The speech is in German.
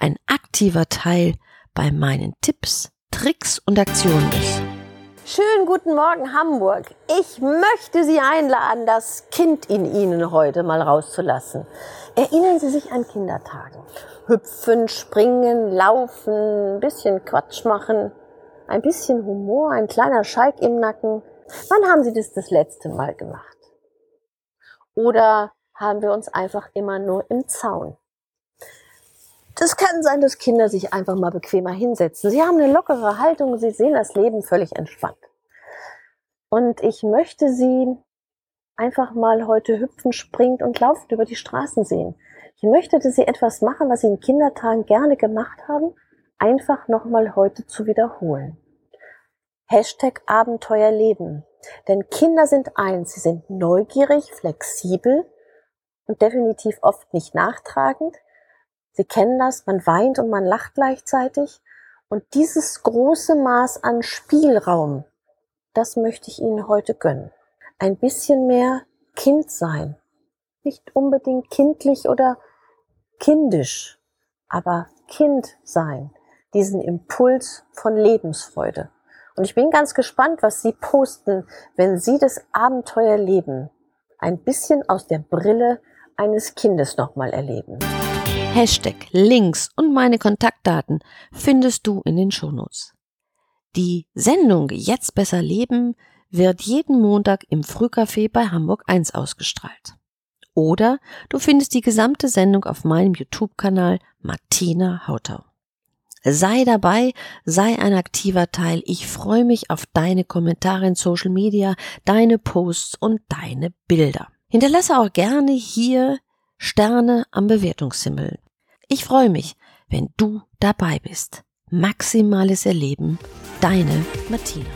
ein aktiver Teil bei meinen Tipps, Tricks und Aktionen ist. Schönen guten Morgen Hamburg. Ich möchte Sie einladen, das Kind in Ihnen heute mal rauszulassen. Erinnern Sie sich an Kindertagen. Hüpfen, springen, laufen, ein bisschen Quatsch machen, ein bisschen Humor, ein kleiner Schalk im Nacken. Wann haben Sie das das letzte Mal gemacht? Oder haben wir uns einfach immer nur im Zaun? Das kann sein, dass Kinder sich einfach mal bequemer hinsetzen. Sie haben eine lockere Haltung, sie sehen das Leben völlig entspannt. Und ich möchte sie einfach mal heute hüpfen, springt und laufend über die Straßen sehen. Ich möchte, dass sie etwas machen, was sie in Kindertagen gerne gemacht haben, einfach nochmal heute zu wiederholen. Hashtag Abenteuerleben. Denn Kinder sind eins, sie sind neugierig, flexibel und definitiv oft nicht nachtragend. Sie kennen das, man weint und man lacht gleichzeitig. Und dieses große Maß an Spielraum, das möchte ich Ihnen heute gönnen. Ein bisschen mehr Kind sein. Nicht unbedingt kindlich oder kindisch, aber Kind sein. Diesen Impuls von Lebensfreude. Und ich bin ganz gespannt, was Sie posten, wenn Sie das Abenteuerleben ein bisschen aus der Brille eines Kindes nochmal erleben. Hashtag, Links und meine Kontaktdaten findest du in den Shownotes. Die Sendung Jetzt besser leben wird jeden Montag im Frühcafé bei Hamburg 1 ausgestrahlt. Oder du findest die gesamte Sendung auf meinem YouTube-Kanal Martina Hautau. Sei dabei, sei ein aktiver Teil. Ich freue mich auf deine Kommentare in Social Media, deine Posts und deine Bilder. Hinterlasse auch gerne hier Sterne am Bewertungshimmel. Ich freue mich, wenn du dabei bist. Maximales Erleben, deine Martina.